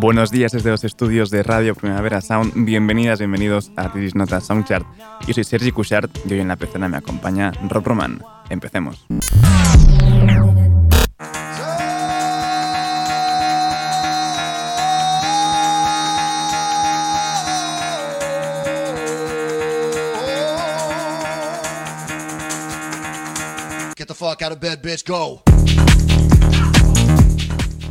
Buenos días desde los estudios de Radio Primavera Sound. Bienvenidas, bienvenidos a Tiris Nota Soundchart. Yo soy Sergi Cushart y hoy en la pecera me acompaña Rob Roman. Empecemos. Get the fuck out of bed, bitch, go.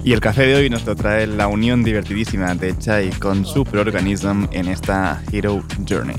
Y el café de hoy nos lo trae la unión divertidísima de Chai con Superorganism en esta Hero Journey.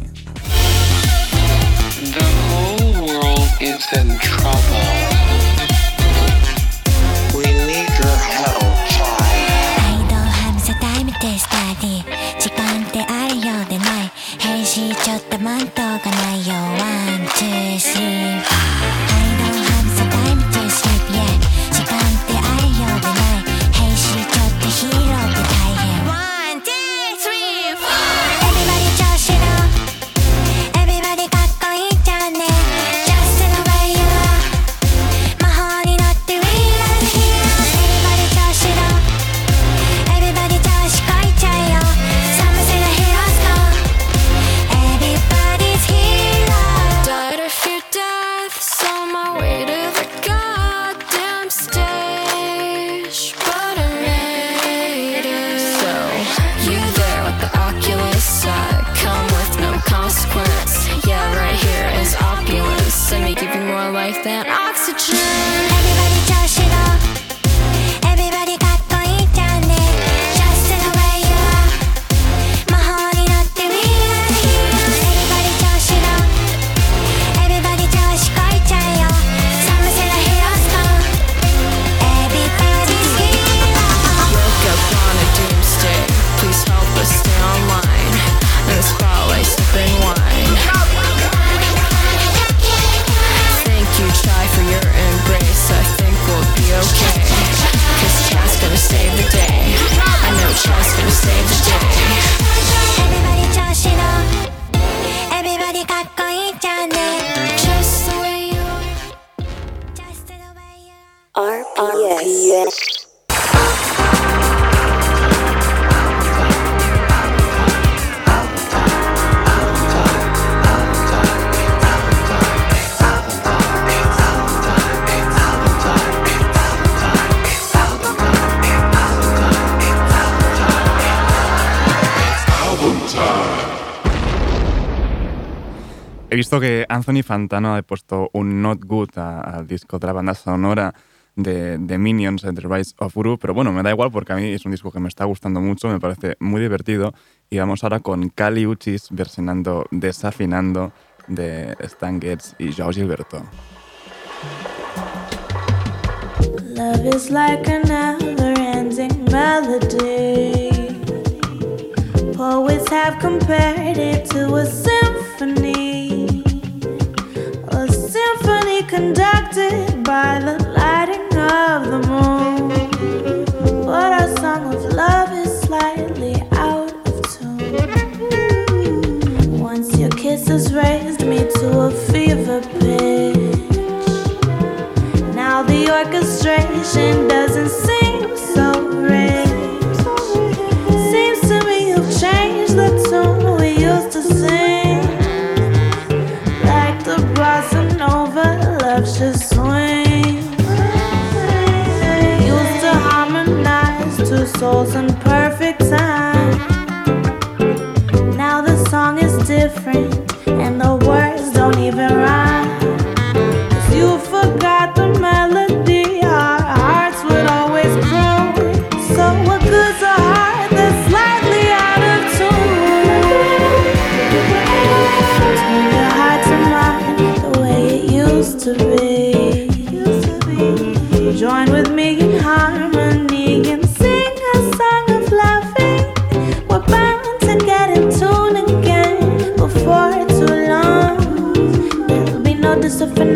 Anthony Fantano ha puesto un not good al disco de la banda sonora de, de Minions, The Rise of Guru, pero bueno, me da igual porque a mí es un disco que me está gustando mucho, me parece muy divertido. Y vamos ahora con Cali Uchis versionando Desafinando de Stan Getz y Joao Gilberto. Love is like a never ending melody. Poets have compared it to a symphony. Conducted by the lighting of the moon. But our song of love is slightly out of tune. Once your kisses raised me to a fever pitch. Now the orchestration doesn't seem In perfect time.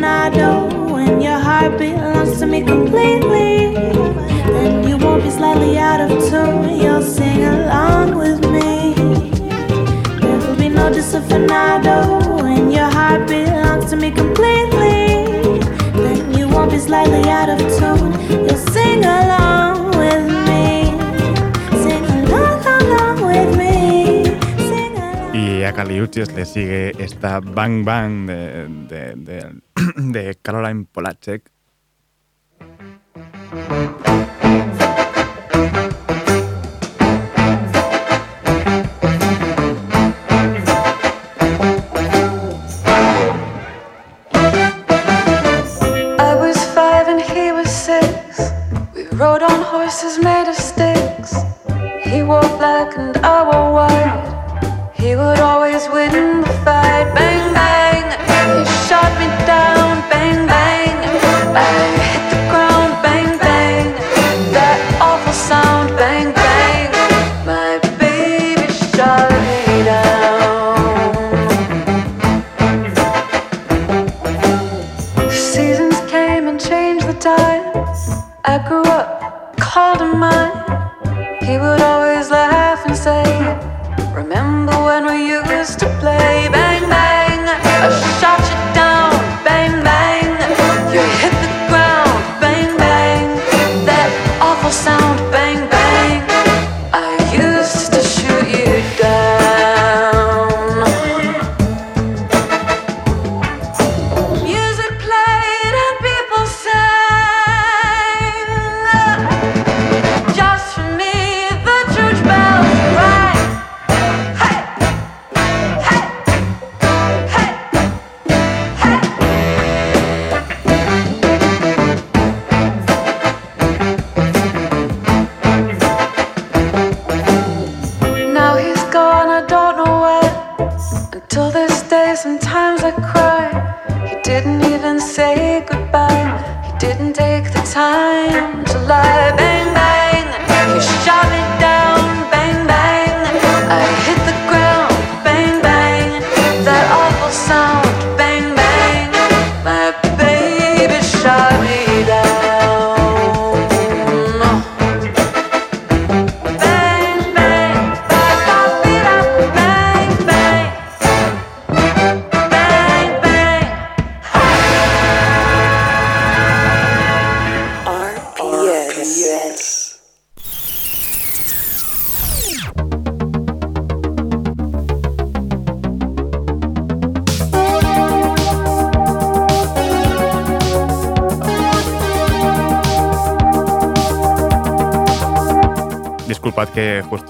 Disafinado when your heart belongs to me completely. Then you won't be slightly out of tune. You'll sing along with me. There will be no disafinado when your heart belongs to me completely. Then you won't be slightly out of tune. You'll sing along with me. Sing along, along with me. Sing along. Y a Caliuches le sigue esta Bang Bang de, de, de, de Caroline Polacek. I was five and he was six. We rode on horses made of sticks. He wore black and I wore white. He would always win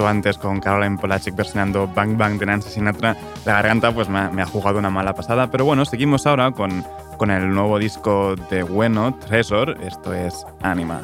antes con Caroline Polachek versionando Bang Bang de Nancy Sinatra, la garganta pues me ha, jugado una mala pasada. Pero bueno, seguimos ahora con, con el nuevo disco de Bueno, Tresor, esto es Anima.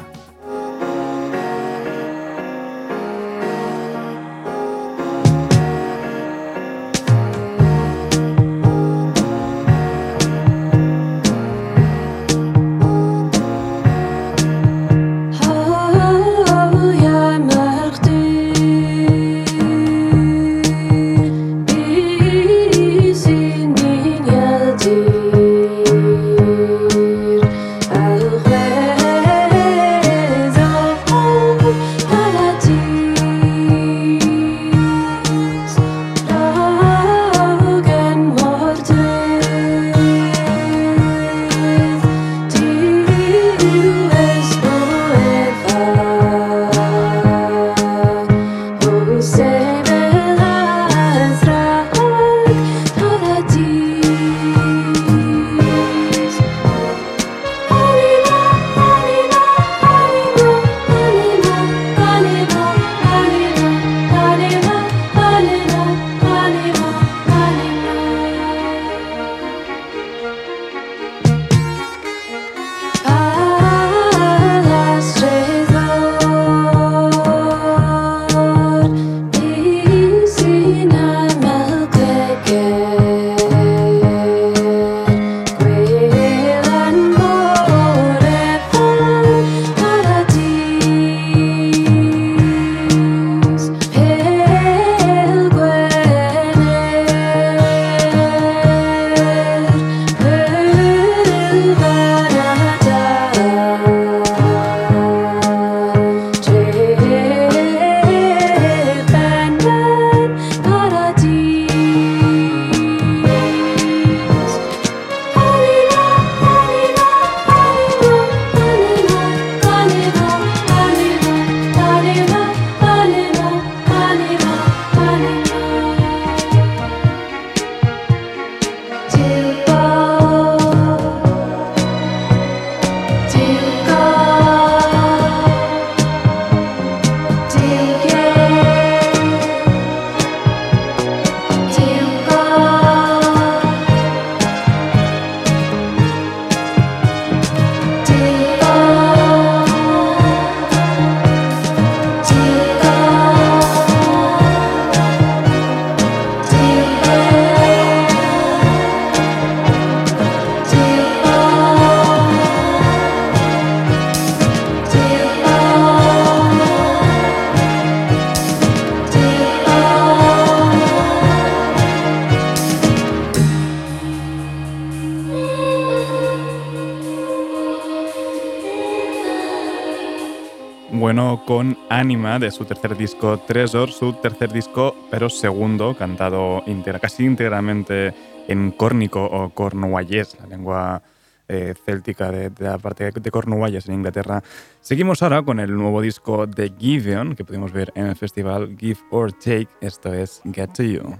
Anima de su tercer disco Treasure, su tercer disco pero segundo, cantado casi íntegramente en córnico o cornuallés, la lengua eh, céltica de, de la parte de Cornualles en Inglaterra. Seguimos ahora con el nuevo disco de Gideon que pudimos ver en el festival Give or Take, esto es Get to You.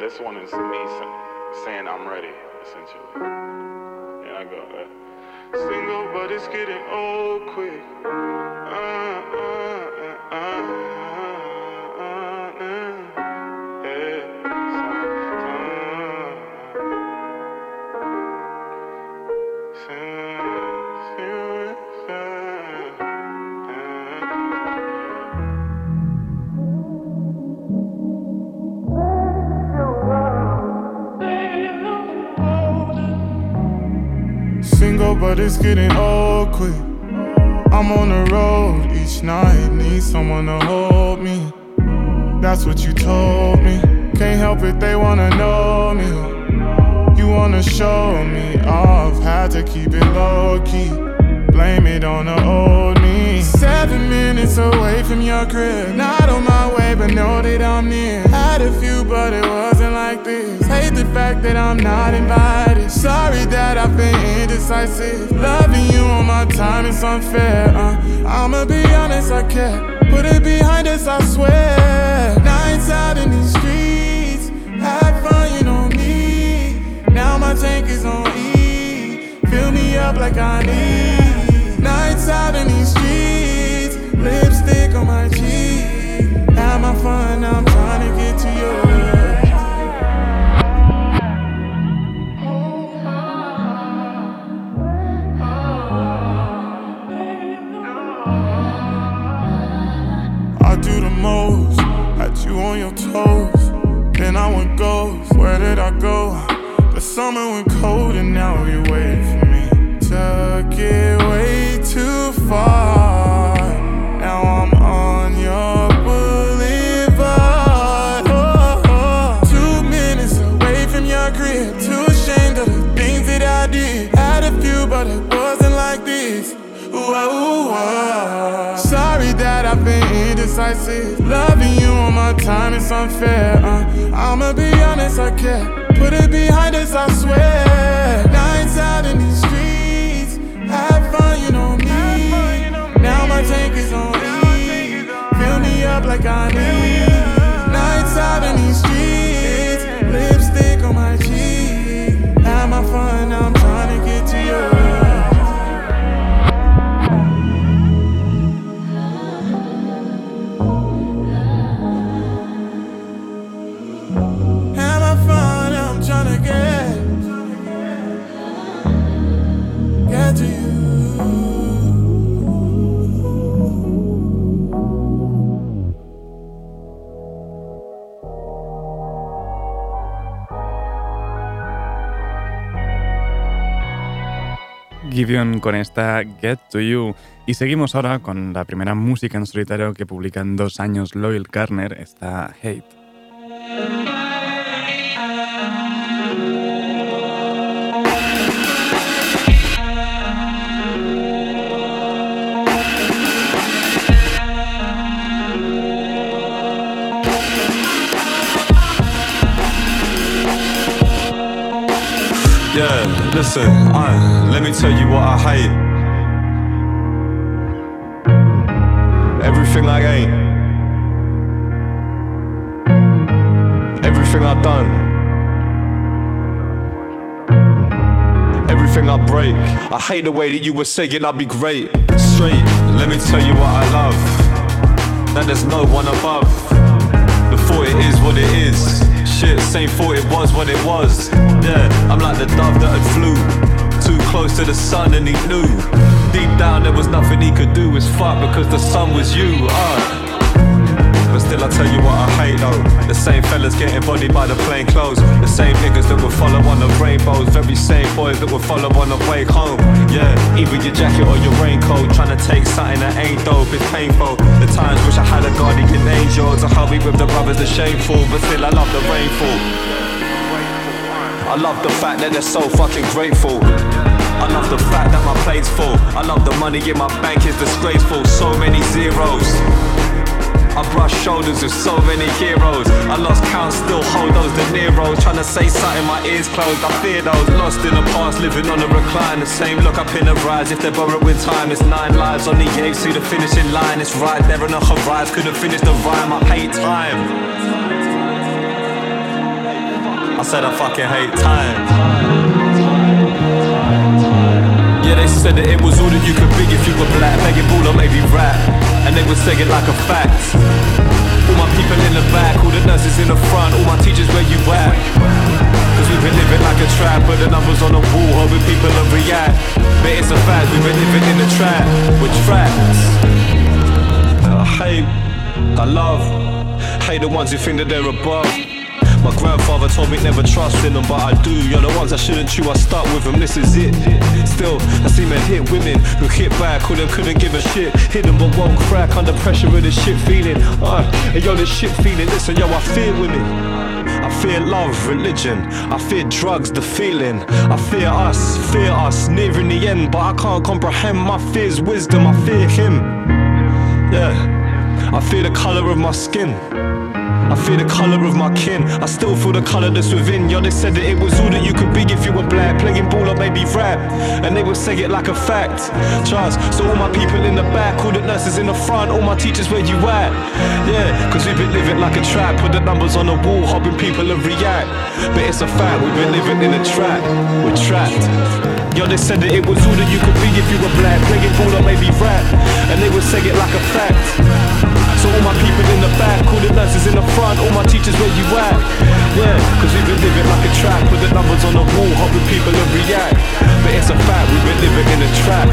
this one is me sa- saying I'm ready, essentially. I single, but it's getting old quick. Uh, uh, uh, uh, but it's getting old quick. I'm on the road each night, need someone to hold me. That's what you told me. Can't help it, they wanna know me. You wanna show me off, had to keep it low key. Blame it on the old me. Seven minutes away from your crib, not on my way, but know that I'm near. Had a few, but it wasn't like this. Hate the fact that I'm not invited. Sorry that I've been indecisive. Loving you on my time is unfair. Uh, I'ma be honest, I care. Put it behind us, I swear. Nights out in these streets, have fun, you know me. Now my tank is on E. Fill me up like I need. Nights out in these streets, lipstick on my cheek. Have my fun, I'm trying to get to yours. Toes. Then I went ghost. Where did I go? The summer went cold and now you wait for me. Took it way time is unfair. Uh, I'ma be honest, I care. Put it behind us, I swear. Nights out in these streets, have fun, you know me. Now my tank is on E. Fill me up like I need. Con esta Get to You. Y seguimos ahora con la primera música en solitario que publica en dos años Loyal Carner, esta Hate. Yeah, listen, uh, let me tell you what I hate. Everything I ain't. Everything I done. Everything I break. I hate the way that you were saying I'd be great. Straight, let me tell you what I love. That there's no one above. The thought it is what it is. Shit, same thought it was what it was. Yeah, I'm like the dove that had flew close to the sun and he knew. Deep down there was nothing he could do. It's fuck because the sun was you. Uh. But still, I tell you what I hate though. The same fellas getting bodied by the plain clothes. The same niggas that will follow on the rainbows. Very same boys that will follow on the way home. Yeah, either your jacket or your raincoat. Trying to take something that ain't dope, it's painful. The times wish I had a guardian angel to help me with the brothers, the shameful. But still, I love the rainfall. I love the fact that they're so fucking grateful. I love the fact that my plate's full. I love the money in my bank is disgraceful. So many zeros. I brush shoulders with so many heroes. I lost count, still hold those De Niro's. Trying to say something, my ears closed. I fear those lost in the past, living on a recline. The same look up in the rise. If they're borrowing time, it's nine lives on the edge to the finishing line. It's right there on the horizon. Couldn't finish the rhyme. I hate time. I said I fucking hate time. Yeah, they said that it was all that you could be if you were black. Begging ball or maybe rap. And they would say it like a fact. All my people in the back, all the nurses in the front, all my teachers where you at. Cause we've been living like a trap, but the numbers on the wall, hoping people will react. But it's a fact, we've been living in a trap, with traps. I hate, I love, hate the ones who think that they're above. My grandfather told me never trust in them, but I do. You're the ones I shouldn't chew, I start with them, this is it. Still, I see men hit women who hit back, who them couldn't give a shit. Hit them but won't crack under pressure of this shit feeling. Uh, and yo, this shit feeling, listen, yo, I fear women. I fear love, religion. I fear drugs, the feeling. I fear us, fear us, nearing the end, but I can't comprehend my fear's wisdom. I fear him. Yeah, I fear the color of my skin. I fear the colour of my kin. I still feel the colour that's within. Yo, they said that it was all that you could be if you were black. Playing ball or maybe rap. And they would say it like a fact. Trust. So all my people in the back, all the nurses in the front, all my teachers where you at? Yeah, cause we've been living like a trap. Put the numbers on the wall, hoping people will react. But it's a fact, we've been living in a trap. We're trapped. Yo, they said that it was all that you could be if you were black. Playing ball or maybe rap. And they would say it like a fact. All my people in the back, all the nurses in the front, all my teachers where you at? Yeah, cause we've been living like a trap, put the numbers on the wall, hoping people react. But it's a fact, we've been living in a trap.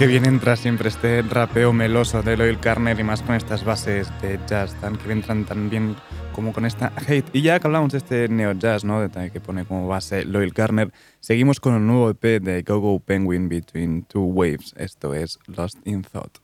Que bien entra siempre este rapeo meloso de Loyal Carner y más con estas bases de jazz tan que entran tan bien como con esta hate. Y ya que hablamos de este neo jazz, ¿no? Que pone como base Loyal Carner, seguimos con el nuevo EP de Go Go Penguin Between Two Waves. Esto es Lost in Thought.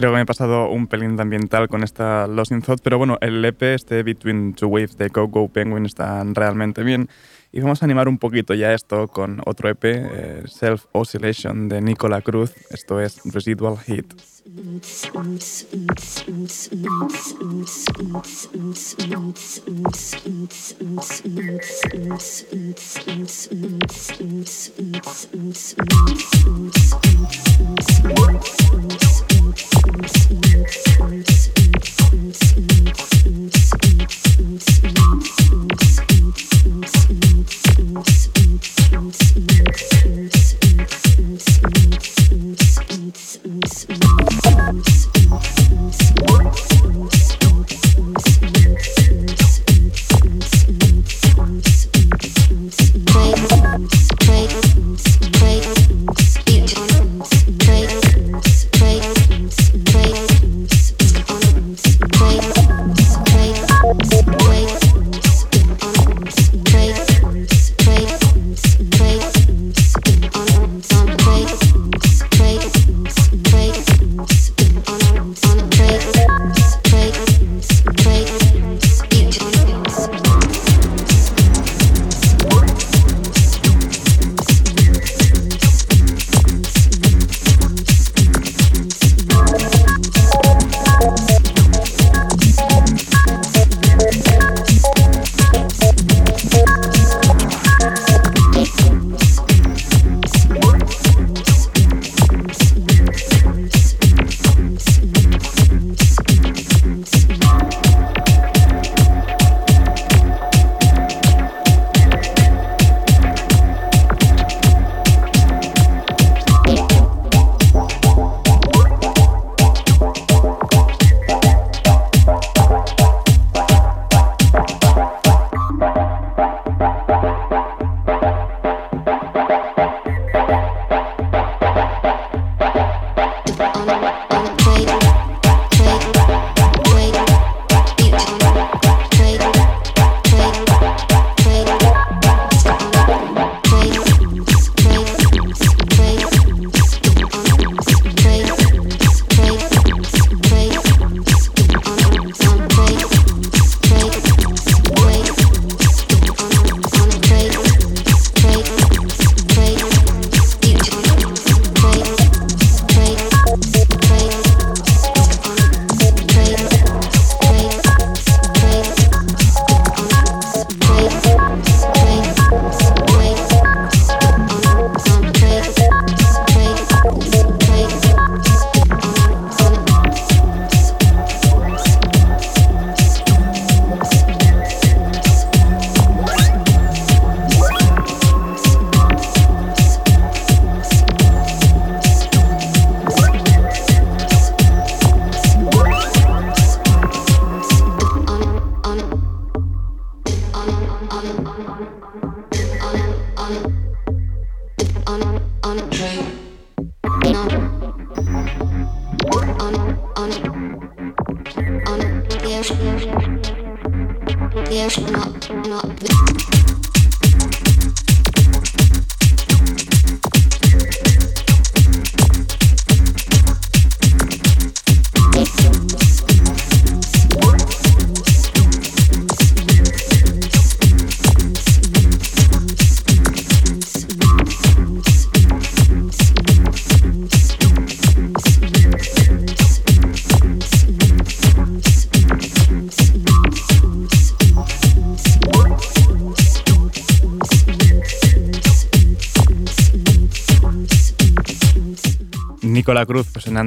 Creo que me he pasado un pelín de ambiental con esta Lost in Thought, pero bueno, el EP, este Between Two Waves de Go Penguin, está realmente bien. Y vamos a animar un poquito ya esto con otro EP, eh, Self Oscillation de Nicola Cruz. Esto es Residual Heat. oops, oops.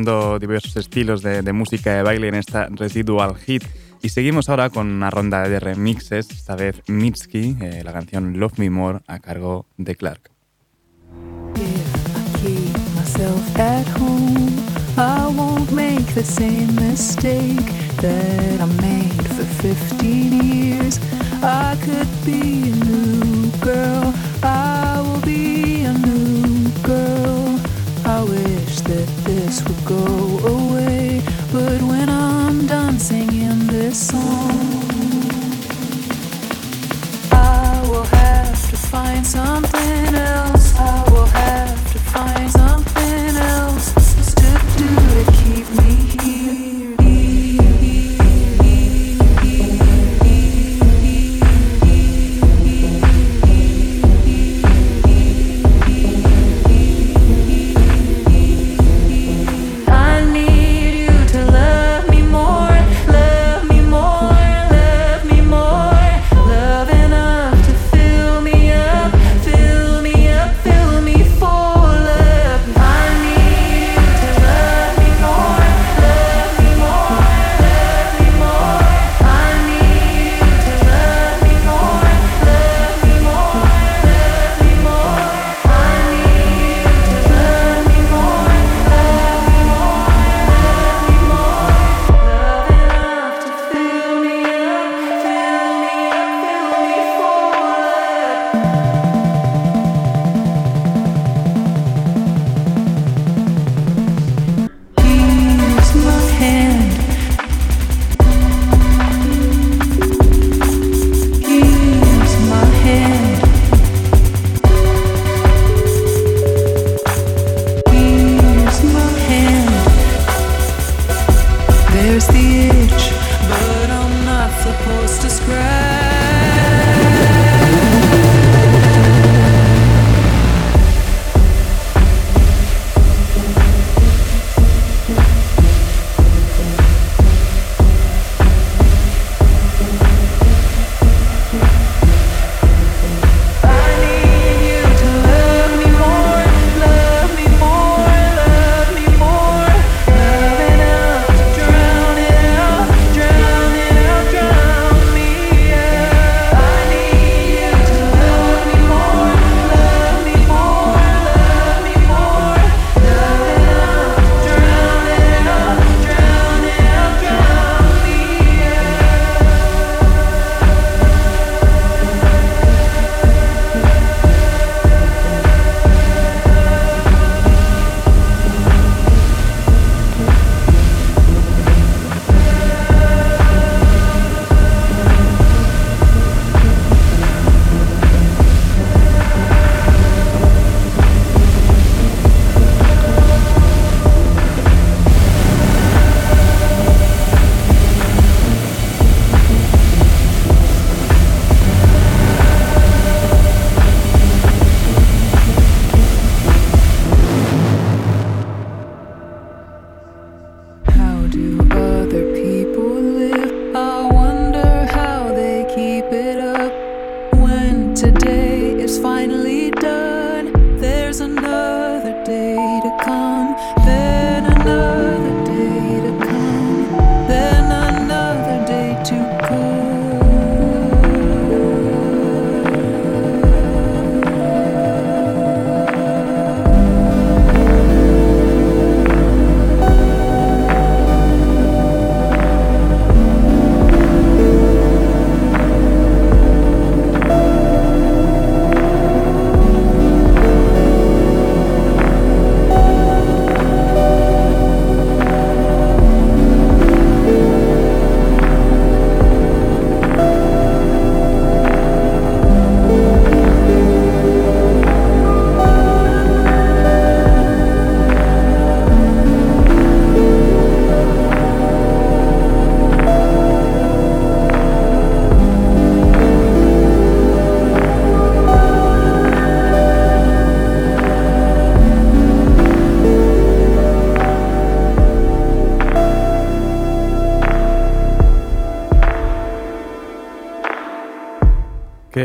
Diversos estilos de, música de baile en esta Residual Hit. Y seguimos ahora con una ronda de remixes, esta vez Mitski, eh, la canción Love Me More a cargo de Clark. I won't make the same mistake that I made for 15 years. I could be a new girl. That this would go away. But when I'm done singing this song, I will have to find something else.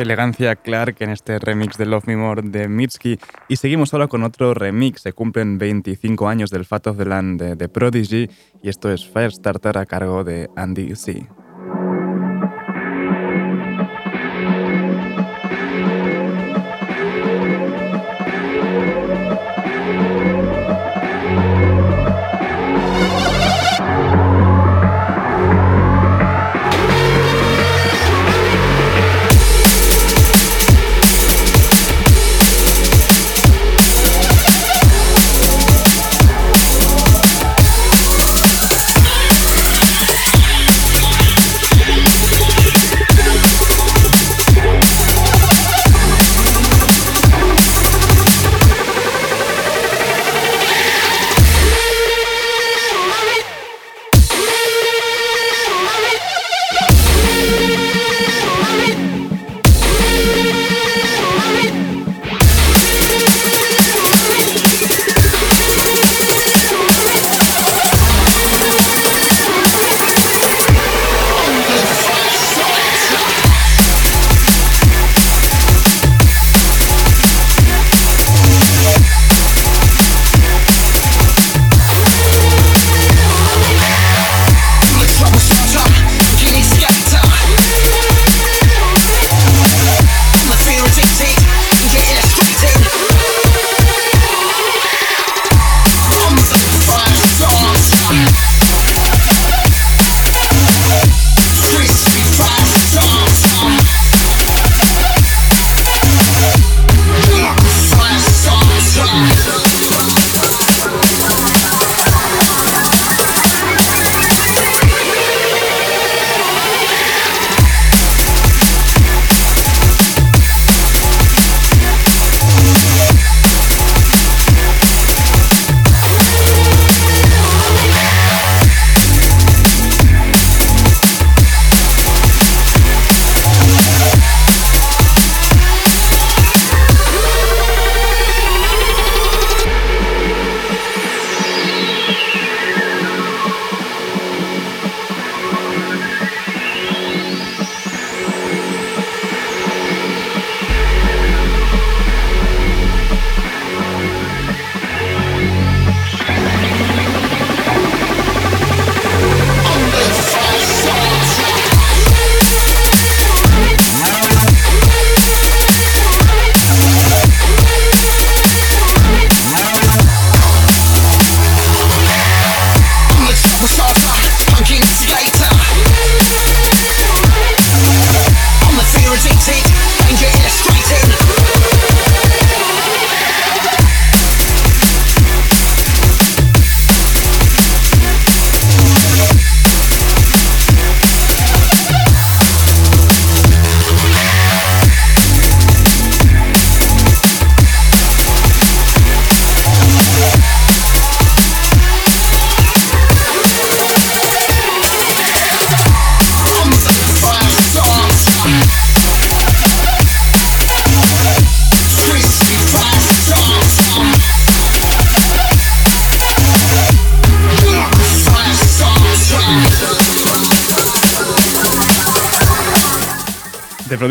Elegancia Clark en este remix de Love Me More de Mitski. Y seguimos ahora con otro remix. Se cumplen 25 años del Fat of the Land de, de Prodigy y esto es Firestarter a cargo de Andy C.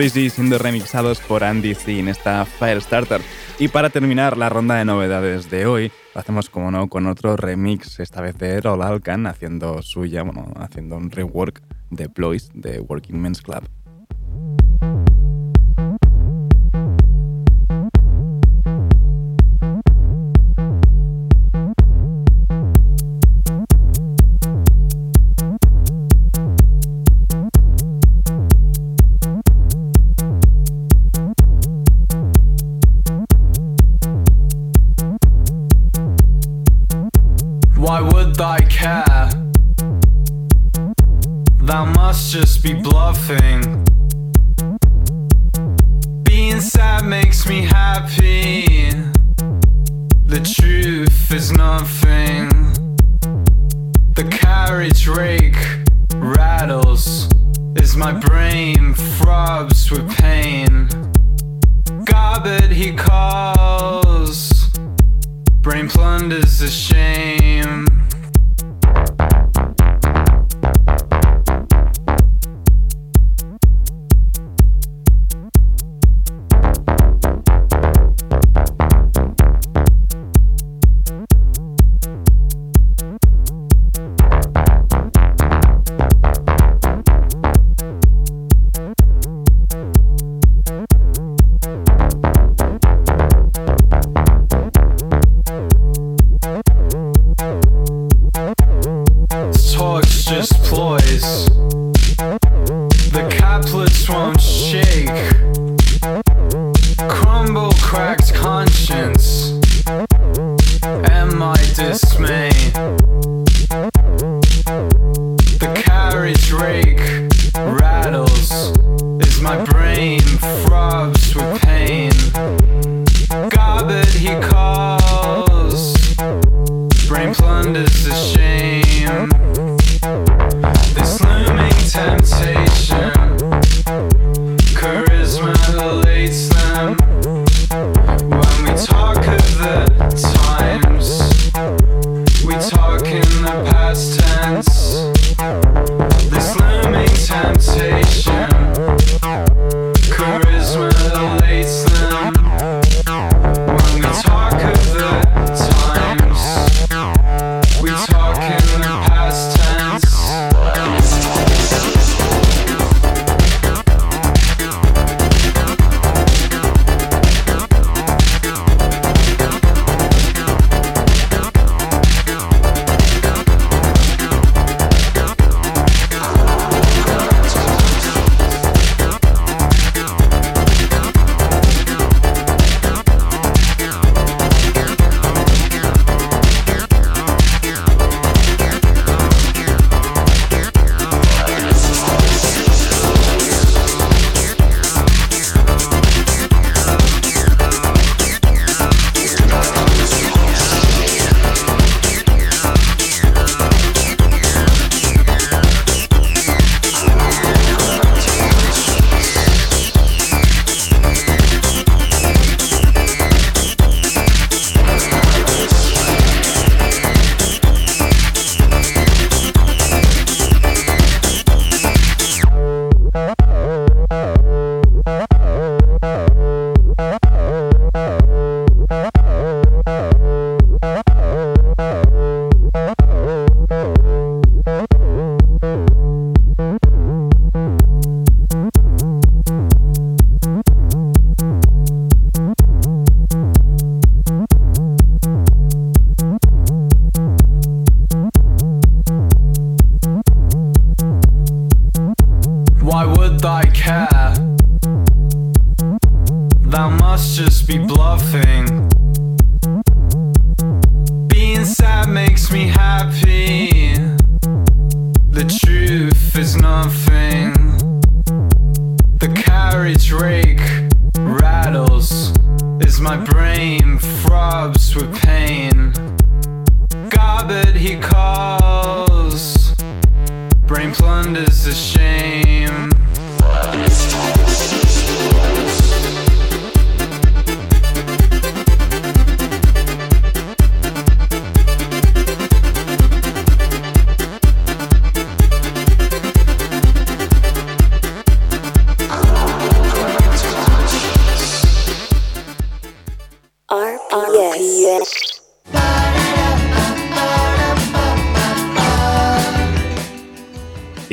Prodigy siendo remixados por Andy C en esta Firestarter. Y para terminar la ronda de novedades de hoy, lo hacemos como no con otro remix, esta vez de Errol Alkan haciendo suya, bueno, haciendo un rework de Ploys de Working Men's Club. Be bluffing. Being sad makes me happy. The truth is nothing. The carriage rake rattles as my brain throbs with pain. Garbage he calls. Brain plunders the shame.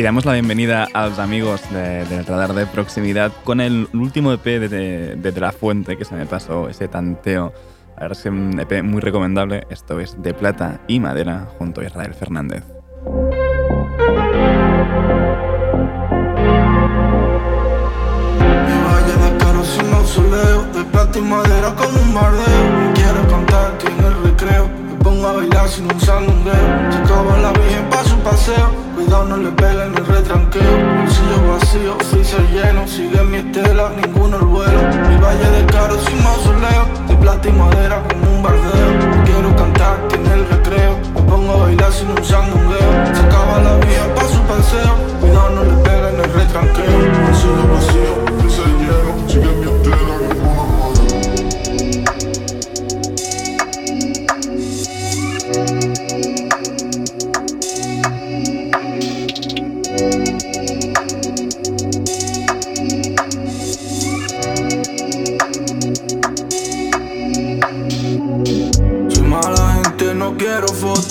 Damos la bienvenida a los amigos de- del radar de proximidad con el último EP de, de, de De La Fuente que se me pasó, ese tanteo. La verdad es un EP muy recomendable. Esto es De Plata y Madera junto a Israel Fernández. De De plata y madera como un bardeo Quiero cantar en el recreo Me pongo a bailar sin un sandungueo Se acaba la virgen paseo. Cuidado no le peguen el retranqueo. Bolsillo vacío, freezer lleno. Sigue mi estela, ninguno el vuelo. Mi valle de caro sin mausoleo. De plata y madera como un bardeo. Quiero cantar en el recreo. Me pongo a bailar sin un sandungueo. Se acaba la virgen pa' su paseo. Cuidado no le peguen el retranqueo. Bolsillo vacío,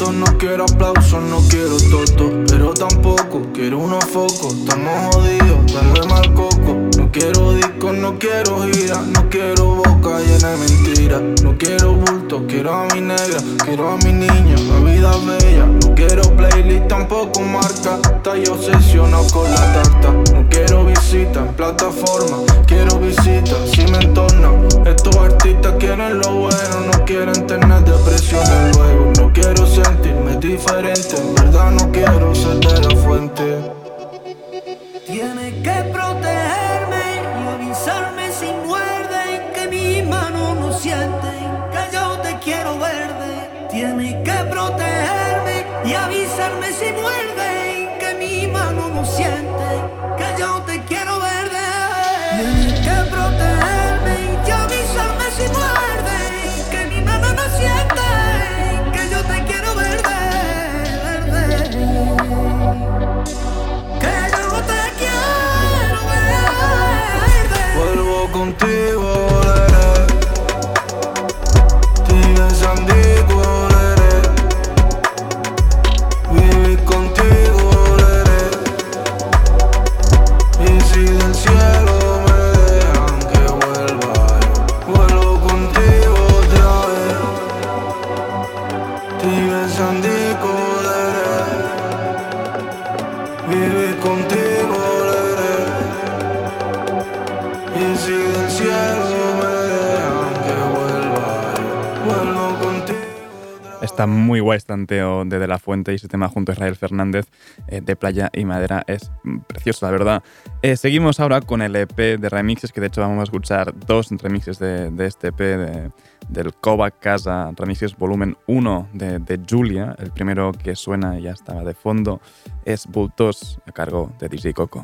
no quiero aplausos, no quiero toto, pero tampoco quiero unos focos. Estamos jodidos, dale mal coco. No quiero discos, no quiero gira, no quiero boca llena de mentiras. No quiero bulto, quiero a mi negra, quiero a mi niña, la vida bella. No quiero playlist, tampoco marca. Estoy obsesionado con la tarta. No quiero visitas en plataforma, quiero visitas si me entorna. guay estanteo este de De La Fuente y ese tema junto a Israel Fernández eh, de Playa y Madera es mm, precioso, la verdad. Eh, seguimos ahora con el EP de remixes, que de hecho vamos a escuchar dos remixes de, este EP de, del Cova Casa Remixes Volumen 1 de, de, Julia. El primero que suena ya estaba de fondo es Bultos a cargo de DJ Coco.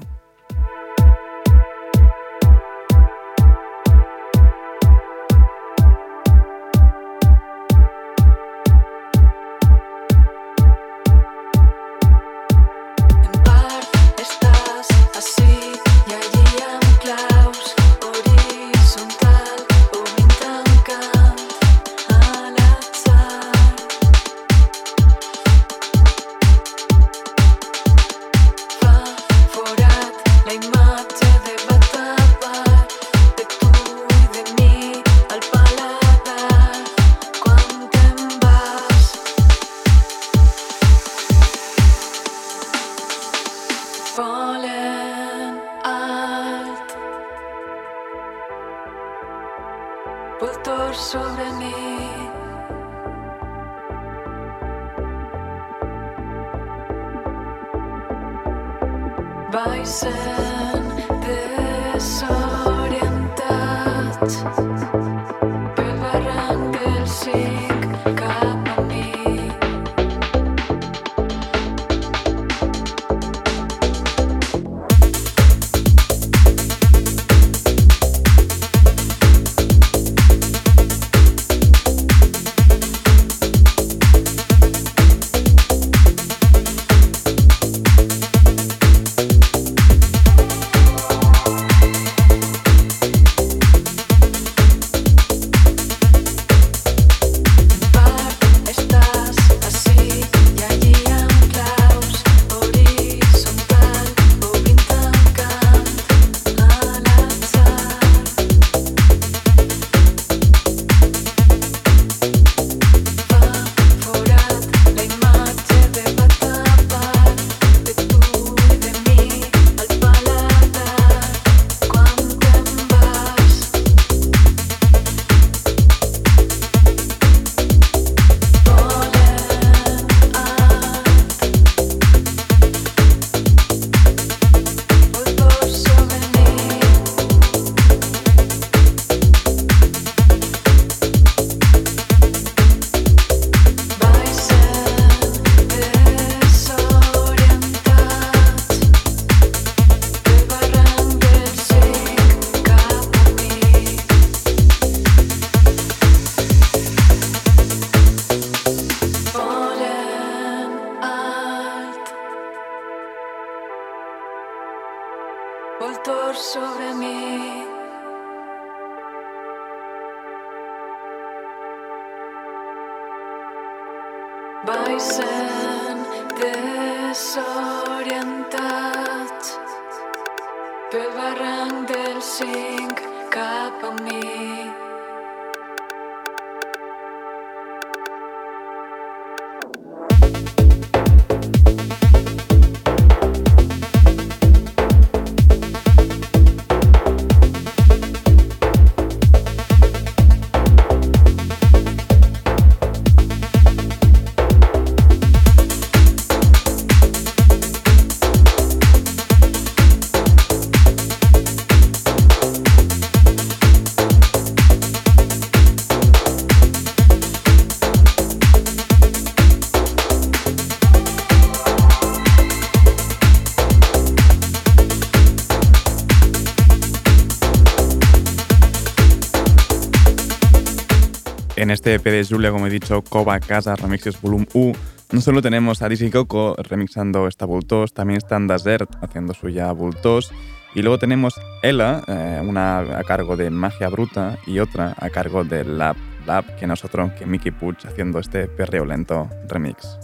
Este EP de Julia, como he dicho, Cova Casa Remixes Volume U, no solo tenemos a Dizzy Coco remixando esta Bultos, también está Desert haciendo suya Bultos, y luego tenemos Ella, eh, una a cargo de Magia Bruta y otra a cargo de Lab Lab, que nosotros, que Mickey Puch haciendo este perreo lento remix.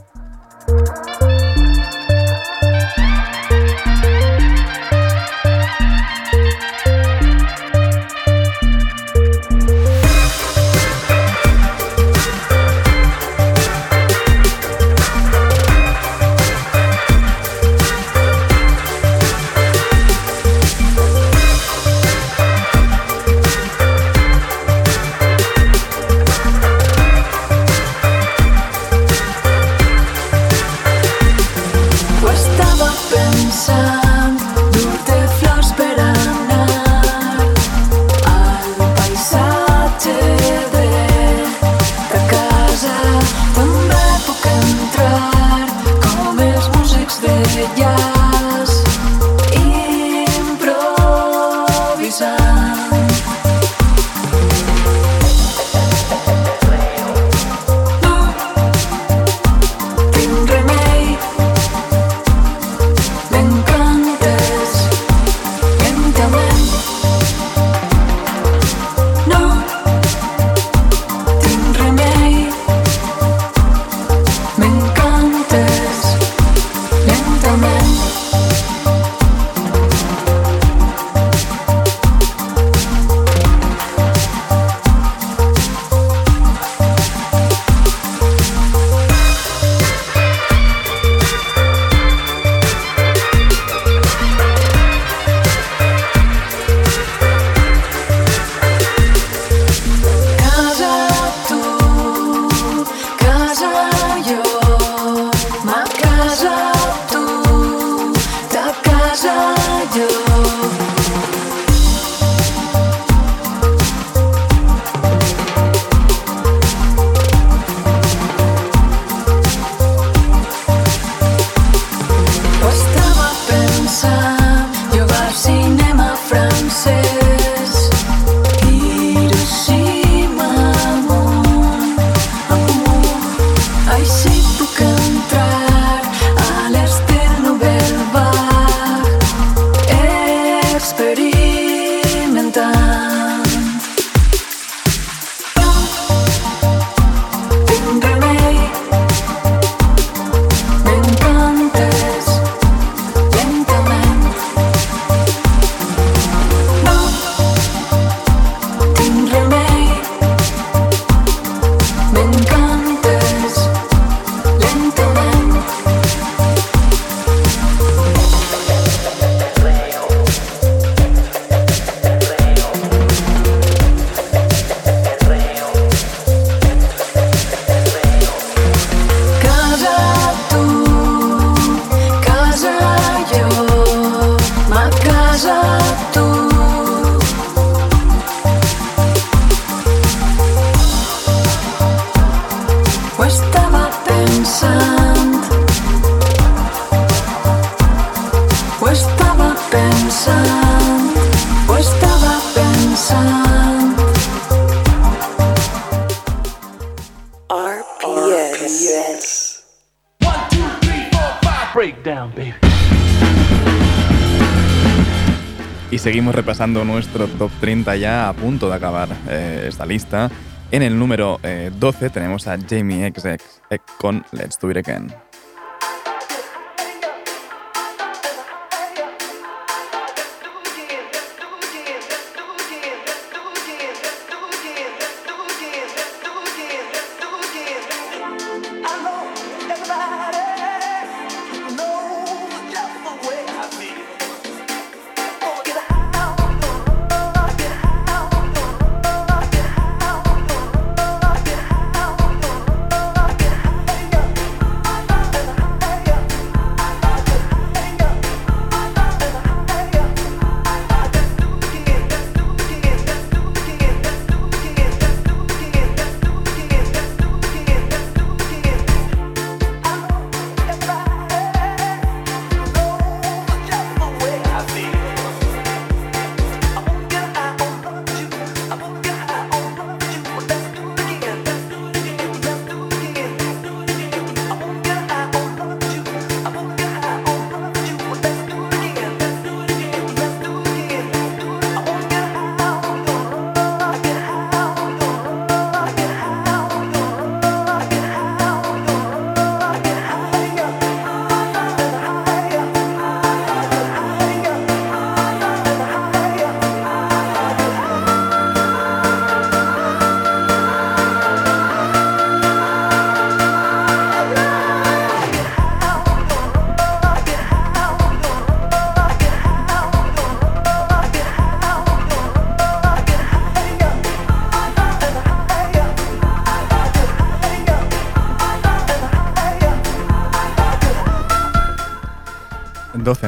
Repasando nuestro top 30 ya a punto de acabar eh, esta lista. En el número eh, 12 tenemos a Jamie XX eh, con Let's Do It Again.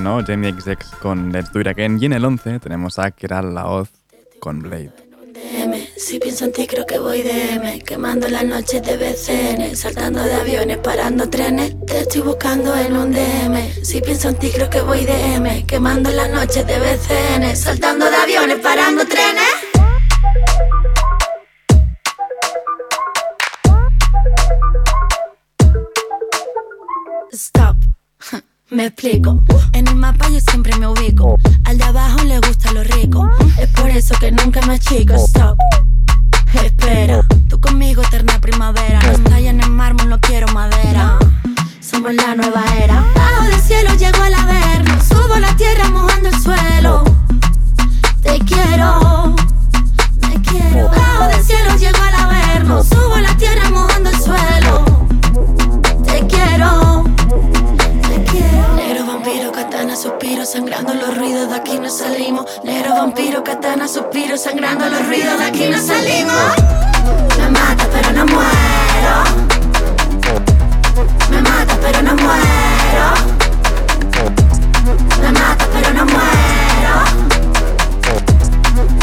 ¿No? Jamie XX con Let's Do It Again. Y en el 11 tenemos a Keral Laoz con Blade. Si pienso en ti creo que voy DM Quemando las noches de BCN Saltando de aviones, parando trenes Te estoy buscando en un DM Si pienso en ti creo que voy DM Quemando las noches de BCN Saltando de aviones, parando trenes Stop. Me explico. En el mapa yo siempre me ubico. Al de abajo le gusta lo rico. Es por eso que nunca me achico. Stop. Espera. Tú conmigo eterna primavera. No estalla en el mármol, no quiero madera. Somos la nueva era. Bajo del cielo llego al averno. Subo la tierra mojando el suelo. Te quiero. Me quiero. Bajo del cielo llego al averno. Subo la tierra mojando el suelo. Suspiro, sangrando los ruidos, de aquí no salimos. Negro vampiro, katana, suspiro, sangrando los ruidos, de aquí no salimos. Me mata, pero no muero. Me mata, pero no muero. Me mata, pero no muero.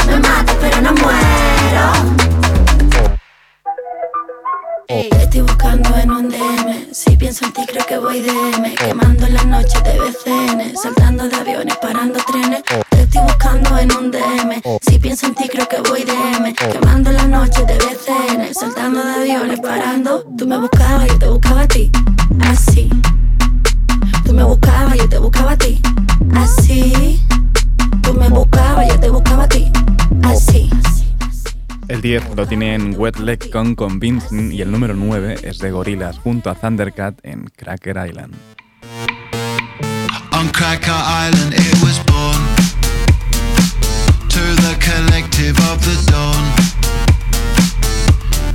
Me mata, pero no muero. Te estoy buscando en un DM. Si pienso en ti, creo que voy DM. Quemando las noches de BCN. Saltando de aviones, parando trenes. Te estoy buscando en un DM. Si pienso en ti, creo que voy DM. Quemando las noches de BCN. Saltando de aviones, parando. Tú me buscabas, yo te buscaba a ti. Así. Tú me buscabas, yo te buscaba a ti. Así. Tú me buscabas, yo te buscaba a ti. Así. El 10 lo tienen Wet Leg con Convincing y el número 9 es de Gorillaz junto a Thundercat en Cracker Island. On Cracker Island it was born. To the collective of the dawn.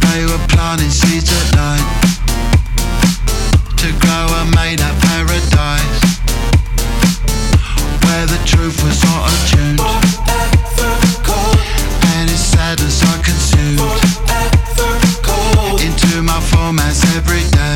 They were planting seeds at night. To grow a made up paradise. Where the truth was not attuned. And its sadness I romance every day.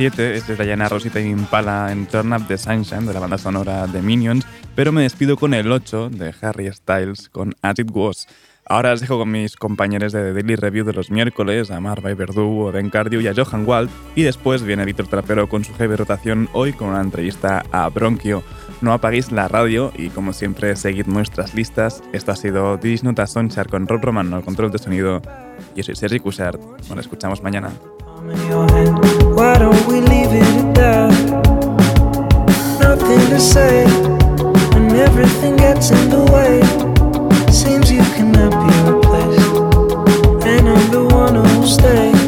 7 es de Diana Rosita y Impala en Turn Up the Sunshine de la banda sonora de Minions, pero me despido con el 8 de Harry Styles con As It Was. Ahora os dejo con mis compañeros de The Daily Review de los miércoles, a Marva y Verdú, a Ben Cardio y a Johan Wald. Y después viene Víctor Trapero con su heavy rotación hoy con una entrevista a Bronquio. No apaguéis la radio y como siempre seguid nuestras listas. Esto ha sido This Nota Sonchar con Rob Romano al control de sonido. Yo soy Sergi Cushart. Nos escuchamos mañana. Why don't we leave it at that? Nothing to say, and everything gets in the way. Seems you cannot be replaced, and I'm the one who'll stay.